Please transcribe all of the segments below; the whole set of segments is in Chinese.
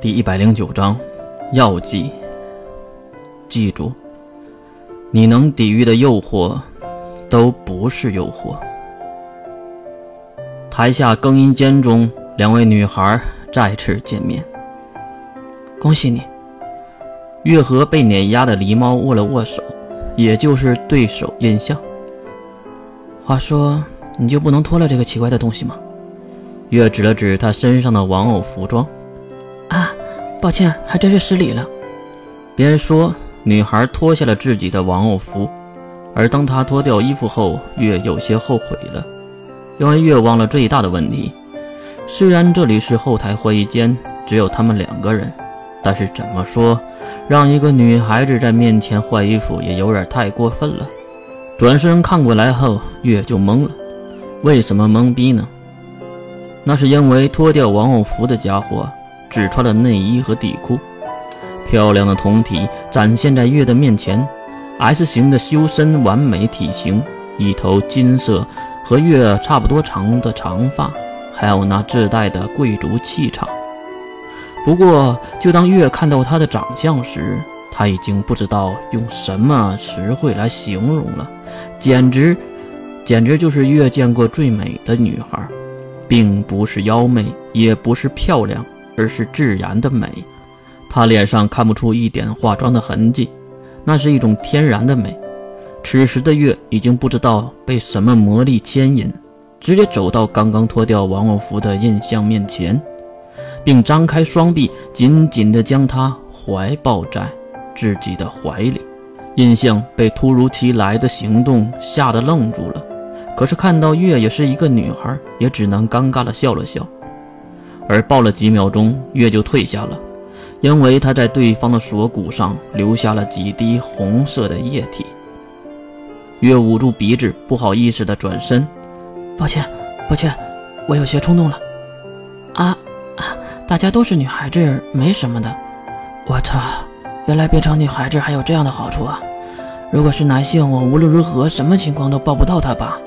第一百零九章，药剂。记住，你能抵御的诱惑，都不是诱惑。台下更衣间中，两位女孩再次见面。恭喜你，月和被碾压的狸猫握了握手，也就是对手印象。话说，你就不能脱了这个奇怪的东西吗？月指了指他身上的玩偶服装。抱歉，还真是失礼了。别说，女孩脱下了自己的玩偶服，而当她脱掉衣服后，月有些后悔了，因为月忘了最大的问题。虽然这里是后台会议间，只有他们两个人，但是怎么说，让一个女孩子在面前换衣服也有点太过分了。转身看过来后，月就懵了。为什么懵逼呢？那是因为脱掉玩偶服的家伙只穿了内衣和底裤，漂亮的胴体展现在月的面前，S 型的修身完美体型，一头金色和月差不多长的长发，还有那自带的贵族气场。不过，就当月看到她的长相时，他已经不知道用什么词汇来形容了，简直，简直就是月见过最美的女孩。并不是妖媚，也不是漂亮，而是自然的美。她脸上看不出一点化妆的痕迹，那是一种天然的美。此时的月已经不知道被什么魔力牵引，直接走到刚刚脱掉玩偶服的印象面前，并张开双臂，紧紧地将他怀抱在自己的怀里。印象被突如其来的行动吓得愣住了。可是看到月也是一个女孩，也只能尴尬的笑了笑。而抱了几秒钟，月就退下了，因为他在对方的锁骨上留下了几滴红色的液体。月捂住鼻子，不好意思的转身：“抱歉，抱歉，我有些冲动了。”啊啊！大家都是女孩子，没什么的。我操！原来变成女孩子还有这样的好处啊！如果是男性，我无论如何什么情况都抱不到她吧。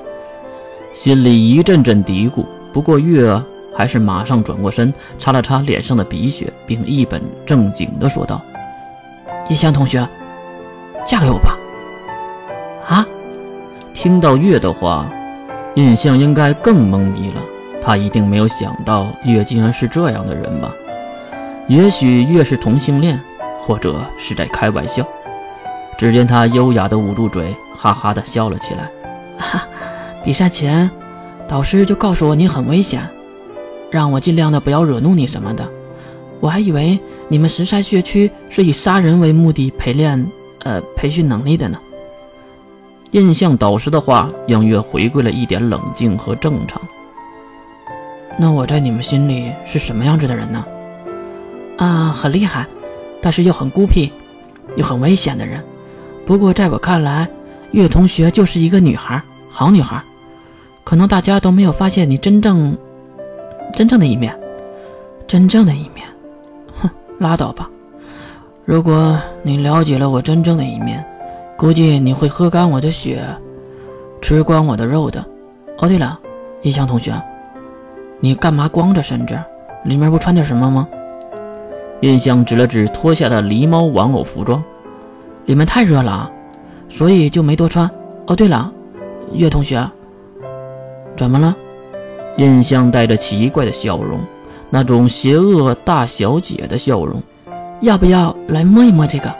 心里一阵阵嘀咕，不过月还是马上转过身，擦了擦脸上的鼻血，并一本正经地说道：“叶香同学，嫁给我吧。”啊！听到月的话，印象应该更懵逼了。他一定没有想到月竟然是这样的人吧？也许月是同性恋，或者是在开玩笑。只见他优雅地捂住嘴，哈哈地笑了起来。哈。比赛前，导师就告诉我你很危险，让我尽量的不要惹怒你什么的。我还以为你们石山学区是以杀人为目的培练，呃，培训能力的呢。印象导师的话让月回归了一点冷静和正常。那我在你们心里是什么样子的人呢？啊，很厉害，但是又很孤僻，又很危险的人。不过在我看来，月同学就是一个女孩，好女孩。可能大家都没有发现你真正、真正的一面，真正的一面，哼，拉倒吧。如果你了解了我真正的一面，估计你会喝干我的血，吃光我的肉的。哦，对了，印象同学，你干嘛光着身子？里面不穿点什么吗？印象指了指脱下的狸猫玩偶服装，里面太热了，所以就没多穿。哦，对了，月同学。怎么了？印象带着奇怪的笑容，那种邪恶大小姐的笑容。要不要来摸一摸这个？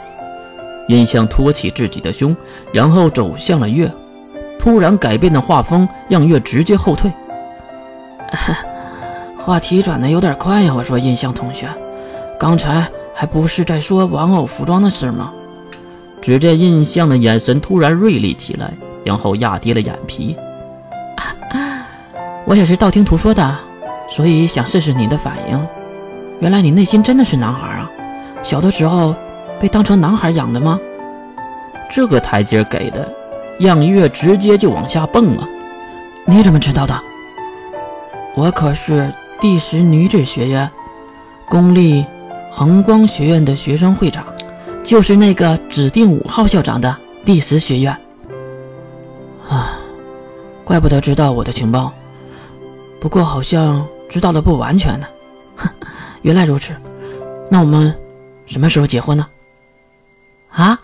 印象托起自己的胸，然后走向了月。突然改变的画风让月直接后退。话题转的有点快呀！我说印象同学，刚才还不是在说玩偶服装的事吗？只见印象的眼神突然锐利起来，然后压低了眼皮。我也是道听途说的，所以想试试你的反应。原来你内心真的是男孩啊！小的时候被当成男孩养的吗？这个台阶给的，让月直接就往下蹦啊！你怎么知道的？我可是第十女子学院公立恒光学院的学生会长，就是那个指定五号校长的第十学院。啊，怪不得知道我的情报。不过好像知道的不完全呢。原来如此，那我们什么时候结婚呢？啊？